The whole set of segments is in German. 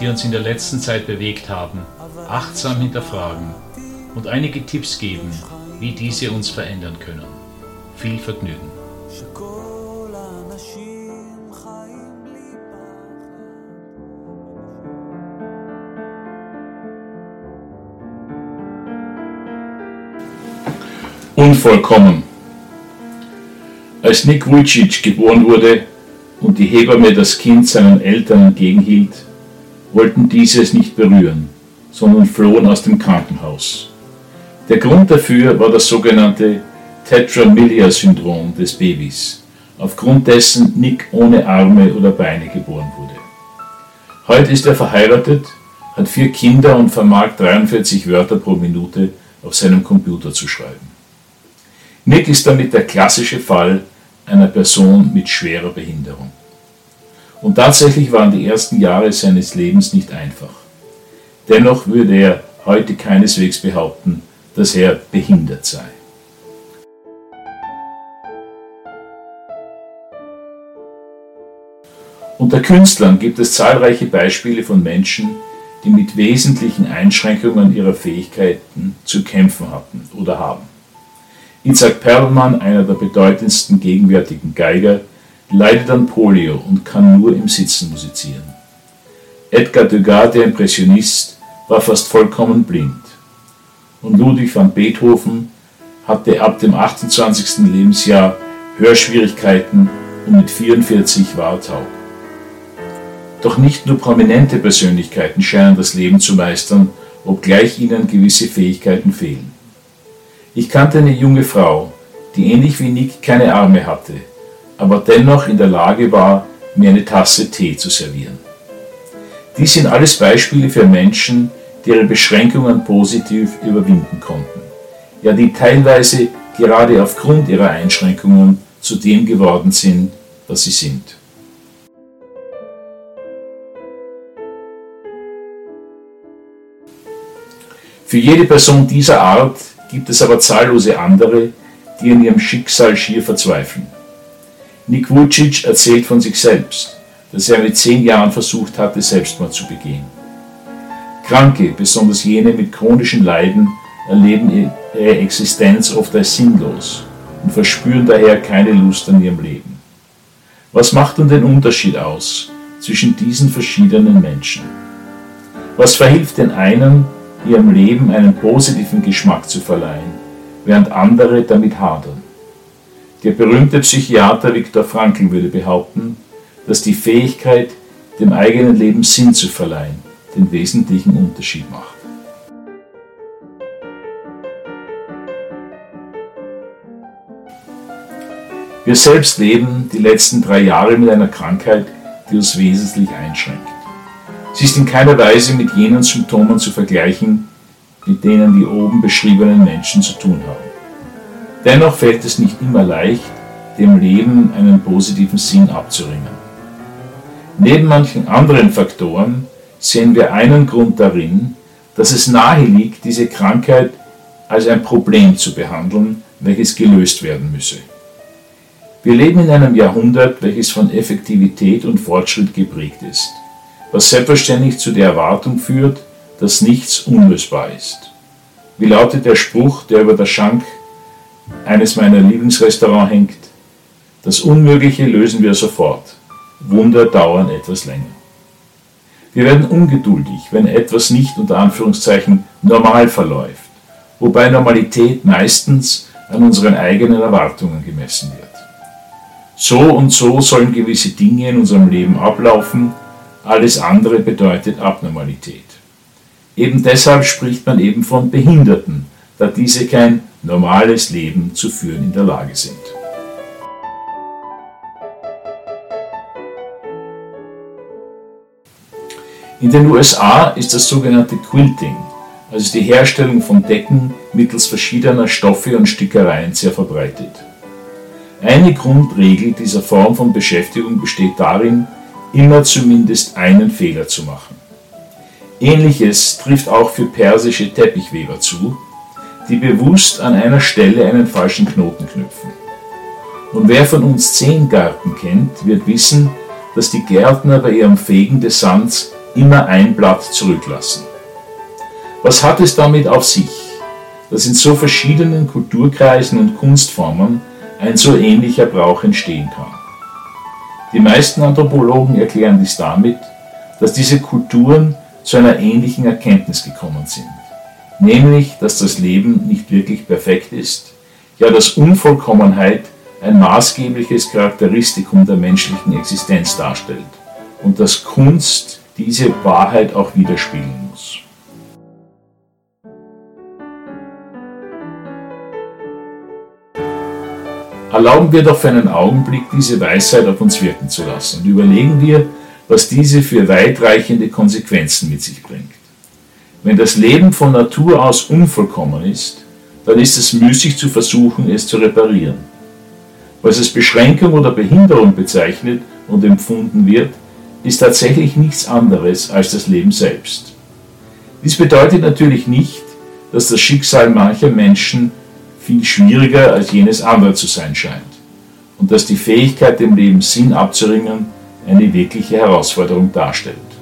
die uns in der letzten Zeit bewegt haben, achtsam hinterfragen und einige Tipps geben, wie diese uns verändern können. Viel Vergnügen! Unvollkommen. Als Nick Vujicic geboren wurde und die Hebamme das Kind seinen Eltern entgegenhielt, wollten diese es nicht berühren, sondern flohen aus dem Krankenhaus. Der Grund dafür war das sogenannte Tetramilia-Syndrom des Babys, aufgrund dessen Nick ohne Arme oder Beine geboren wurde. Heute ist er verheiratet, hat vier Kinder und vermag 43 Wörter pro Minute auf seinem Computer zu schreiben. Nick ist damit der klassische Fall einer Person mit schwerer Behinderung. Und tatsächlich waren die ersten Jahre seines Lebens nicht einfach. Dennoch würde er heute keineswegs behaupten, dass er behindert sei. Unter Künstlern gibt es zahlreiche Beispiele von Menschen, die mit wesentlichen Einschränkungen ihrer Fähigkeiten zu kämpfen hatten oder haben. Isaac Perlmann, einer der bedeutendsten gegenwärtigen Geiger, leidet an Polio und kann nur im Sitzen musizieren. Edgar Degas, der Impressionist, war fast vollkommen blind. Und Ludwig van Beethoven hatte ab dem 28. Lebensjahr Hörschwierigkeiten und mit 44 war er taub. Doch nicht nur prominente Persönlichkeiten scheinen das Leben zu meistern, obgleich ihnen gewisse Fähigkeiten fehlen. Ich kannte eine junge Frau, die ähnlich wie Nick keine Arme hatte, aber dennoch in der Lage war, mir eine Tasse Tee zu servieren. Dies sind alles Beispiele für Menschen, die ihre Beschränkungen positiv überwinden konnten, ja die teilweise gerade aufgrund ihrer Einschränkungen zu dem geworden sind, was sie sind. Für jede Person dieser Art gibt es aber zahllose andere, die in ihrem Schicksal schier verzweifeln. Nick Vucic erzählt von sich selbst, dass er mit zehn Jahren versucht hatte, Selbstmord zu begehen. Kranke, besonders jene mit chronischen Leiden, erleben ihre Existenz oft als sinnlos und verspüren daher keine Lust an ihrem Leben. Was macht nun den Unterschied aus zwischen diesen verschiedenen Menschen? Was verhilft den einen, ihrem Leben einen positiven Geschmack zu verleihen, während andere damit hadern? Der berühmte Psychiater Viktor Frankl würde behaupten, dass die Fähigkeit, dem eigenen Leben Sinn zu verleihen, den wesentlichen Unterschied macht. Wir selbst leben die letzten drei Jahre mit einer Krankheit, die uns wesentlich einschränkt. Sie ist in keiner Weise mit jenen Symptomen zu vergleichen, mit denen die oben beschriebenen Menschen zu tun haben. Dennoch fällt es nicht immer leicht, dem Leben einen positiven Sinn abzuringen. Neben manchen anderen Faktoren sehen wir einen Grund darin, dass es nahe liegt, diese Krankheit als ein Problem zu behandeln, welches gelöst werden müsse. Wir leben in einem Jahrhundert, welches von Effektivität und Fortschritt geprägt ist, was selbstverständlich zu der Erwartung führt, dass nichts unlösbar ist. Wie lautet der Spruch, der über der Schank eines meiner Lieblingsrestaurants hängt. Das Unmögliche lösen wir sofort. Wunder dauern etwas länger. Wir werden ungeduldig, wenn etwas nicht unter Anführungszeichen normal verläuft, wobei Normalität meistens an unseren eigenen Erwartungen gemessen wird. So und so sollen gewisse Dinge in unserem Leben ablaufen, alles andere bedeutet Abnormalität. Eben deshalb spricht man eben von Behinderten, da diese kein normales Leben zu führen in der Lage sind. In den USA ist das sogenannte Quilting, also die Herstellung von Decken mittels verschiedener Stoffe und Stickereien, sehr verbreitet. Eine Grundregel dieser Form von Beschäftigung besteht darin, immer zumindest einen Fehler zu machen. Ähnliches trifft auch für persische Teppichweber zu, die bewusst an einer Stelle einen falschen Knoten knüpfen. Und wer von uns zehn Gärten kennt, wird wissen, dass die Gärtner bei ihrem Fegen des Sands immer ein Blatt zurücklassen. Was hat es damit auf sich, dass in so verschiedenen Kulturkreisen und Kunstformen ein so ähnlicher Brauch entstehen kann? Die meisten Anthropologen erklären dies damit, dass diese Kulturen zu einer ähnlichen Erkenntnis gekommen sind nämlich dass das Leben nicht wirklich perfekt ist, ja dass Unvollkommenheit ein maßgebliches Charakteristikum der menschlichen Existenz darstellt und dass Kunst diese Wahrheit auch widerspiegeln muss. Erlauben wir doch für einen Augenblick diese Weisheit auf uns wirken zu lassen und überlegen wir, was diese für weitreichende Konsequenzen mit sich bringt. Wenn das Leben von Natur aus unvollkommen ist, dann ist es müßig zu versuchen, es zu reparieren. Was als Beschränkung oder Behinderung bezeichnet und empfunden wird, ist tatsächlich nichts anderes als das Leben selbst. Dies bedeutet natürlich nicht, dass das Schicksal mancher Menschen viel schwieriger als jenes anderer zu sein scheint und dass die Fähigkeit, dem Leben Sinn abzuringen, eine wirkliche Herausforderung darstellt.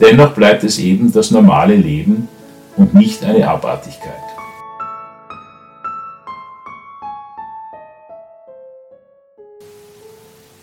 Dennoch bleibt es eben das normale Leben und nicht eine Abartigkeit.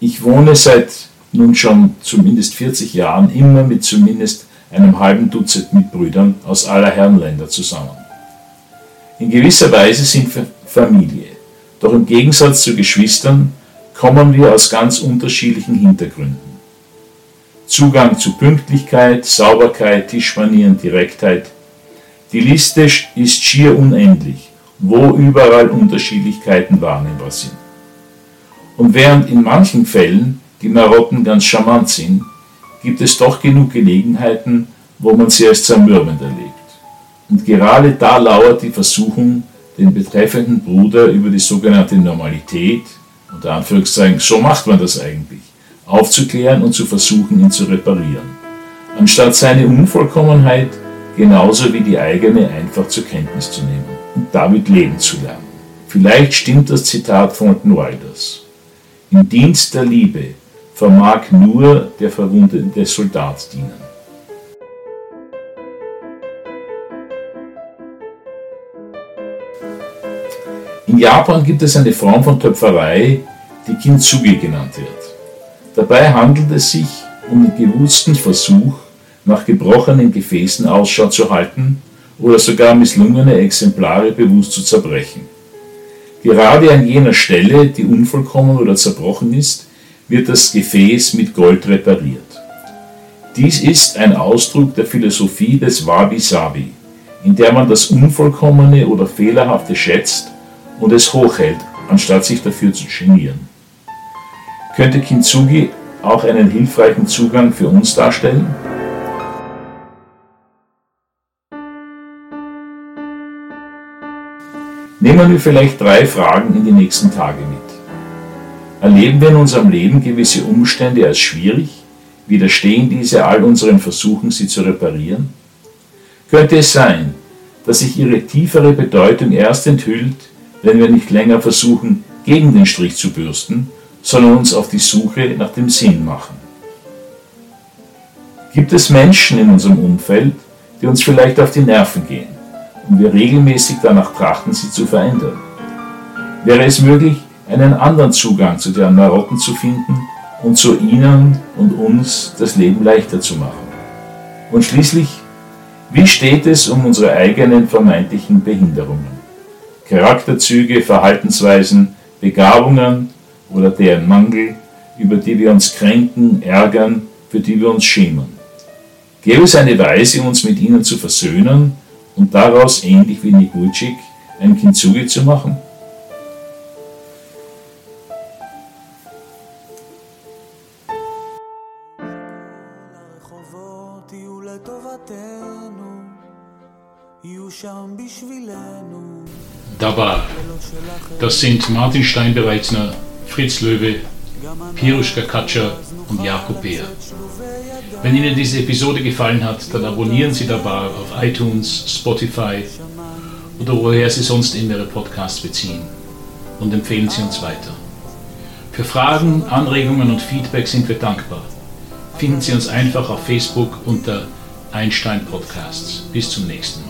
Ich wohne seit nun schon zumindest 40 Jahren immer mit zumindest einem halben Dutzend Mitbrüdern aus aller Herren Länder zusammen. In gewisser Weise sind wir Familie, doch im Gegensatz zu Geschwistern kommen wir aus ganz unterschiedlichen Hintergründen. Zugang zu Pünktlichkeit, Sauberkeit, Tischmanieren, Direktheit. Die Liste ist schier unendlich, wo überall Unterschiedlichkeiten wahrnehmbar sind. Und während in manchen Fällen die Marotten ganz charmant sind, gibt es doch genug Gelegenheiten, wo man sie als zermürbend erlebt. Und gerade da lauert die Versuchung, den betreffenden Bruder über die sogenannte Normalität, unter Anführungszeichen, so macht man das eigentlich, aufzuklären und zu versuchen, ihn zu reparieren, anstatt seine Unvollkommenheit genauso wie die eigene einfach zur Kenntnis zu nehmen und damit leben zu lernen. Vielleicht stimmt das Zitat von Wilders. Im Dienst der Liebe vermag nur der verwundete Soldat dienen. In Japan gibt es eine Form von Töpferei, die Kintsugi genannt wird. Dabei handelt es sich um den gewussten Versuch, nach gebrochenen Gefäßen Ausschau zu halten oder sogar misslungene Exemplare bewusst zu zerbrechen. Gerade an jener Stelle, die unvollkommen oder zerbrochen ist, wird das Gefäß mit Gold repariert. Dies ist ein Ausdruck der Philosophie des Wabi-Sabi, in der man das Unvollkommene oder Fehlerhafte schätzt und es hochhält, anstatt sich dafür zu genieren könnte Kintsugi auch einen hilfreichen Zugang für uns darstellen? Nehmen wir vielleicht drei Fragen in die nächsten Tage mit. Erleben wir in unserem Leben gewisse Umstände als schwierig? Widerstehen diese all unseren Versuchen, sie zu reparieren? Könnte es sein, dass sich ihre tiefere Bedeutung erst enthüllt, wenn wir nicht länger versuchen, gegen den Strich zu bürsten, sondern uns auf die Suche nach dem Sinn machen. Gibt es Menschen in unserem Umfeld, die uns vielleicht auf die Nerven gehen und wir regelmäßig danach trachten, sie zu verändern? Wäre es möglich, einen anderen Zugang zu deren Marotten zu finden und zu ihnen und uns das Leben leichter zu machen? Und schließlich, wie steht es um unsere eigenen vermeintlichen Behinderungen? Charakterzüge, Verhaltensweisen, Begabungen, oder deren Mangel, über die wir uns kränken, ärgern, für die wir uns schämen. Gäbe es eine Weise, uns mit ihnen zu versöhnen und daraus, ähnlich wie Nikutschik, ein Kintsugi zu machen? Dabei, das sind Martin Steinbereitner Fritz Löwe, Piruschka Katscher und Jakob Beer. Wenn Ihnen diese Episode gefallen hat, dann abonnieren Sie Dabar auf iTunes, Spotify oder woher Sie sonst immer Ihre Podcasts beziehen und empfehlen Sie uns weiter. Für Fragen, Anregungen und Feedback sind wir dankbar. Finden Sie uns einfach auf Facebook unter Einstein Podcasts. Bis zum nächsten Mal.